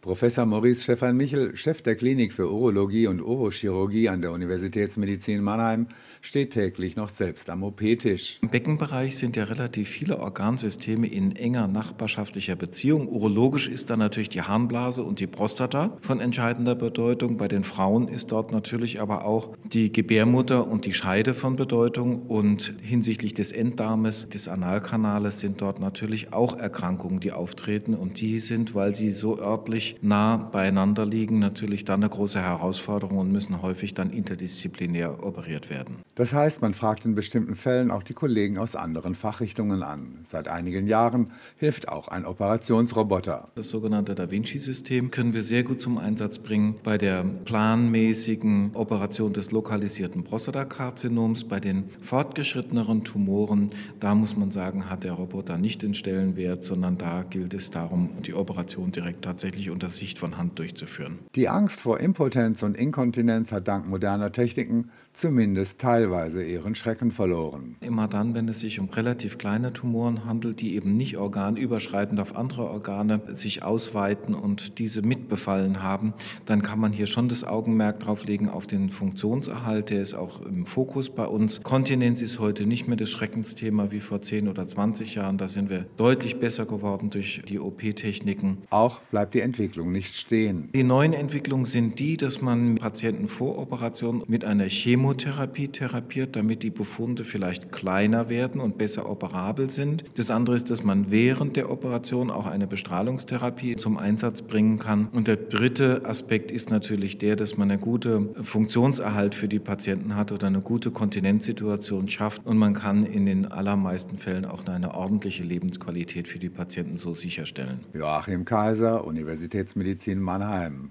Professor Maurice Stefan-Michel, Chef der Klinik für Urologie und Urochirurgie an der Universitätsmedizin Mannheim, steht täglich noch selbst am OP-Tisch. Im Beckenbereich sind ja relativ viele Organsysteme in enger nachbarschaftlicher Beziehung. Urologisch ist da natürlich die Harnblase und die Prostata von entscheidender Bedeutung. Bei den Frauen ist dort natürlich aber auch die Gebärmutter und die Scheide von Bedeutung. Und hinsichtlich des Enddarmes, des Analkanales sind dort natürlich auch Erkrankungen, die auftreten. Und die sind, weil sie so örtlich nah beieinander liegen, natürlich dann eine große Herausforderung und müssen häufig dann interdisziplinär operiert werden. Das heißt, man fragt in bestimmten Fällen auch die Kollegen aus anderen Fachrichtungen an. Seit einigen Jahren hilft auch ein Operationsroboter. Das sogenannte Da Vinci-System können wir sehr gut zum Einsatz bringen bei der planmäßigen Operation des lokalisierten Prostatakarzinoms, bei den fortgeschritteneren Tumoren. Da muss man sagen, hat der Roboter nicht den Stellenwert, sondern da gilt es darum, die Operation direkt tatsächlich unter Sicht von Hand durchzuführen. Die Angst vor Impotenz und Inkontinenz hat dank moderner Techniken zumindest teilweise ihren Schrecken verloren. Immer dann, wenn es sich um relativ kleine Tumoren handelt, die eben nicht organüberschreitend auf andere Organe sich ausweiten und diese mitbefallen haben, dann kann man hier schon das Augenmerk drauf legen auf den Funktionserhalt. Der ist auch im Fokus bei uns. Kontinenz ist heute nicht mehr das Schreckensthema wie vor 10 oder 20 Jahren. Da sind wir deutlich besser geworden durch die OP-Techniken. Auch bleibt die Entwicklung nicht stehen. Die neuen Entwicklungen sind die, dass man Patienten vor Operation mit einer Chemotherapie therapiert, damit die Befunde vielleicht kleiner werden und besser operabel sind. Das andere ist, dass man während der Operation auch eine Bestrahlungstherapie zum Einsatz bringen kann. Und der dritte Aspekt ist natürlich der, dass man eine gute Funktionserhalt für die Patienten hat oder eine gute Kontinenzsituation schafft. Und man kann in den allermeisten Fällen auch eine ordentliche Lebensqualität für die Patienten so sicherstellen. Joachim Kaiser, Universitätsmedizin Mannheim.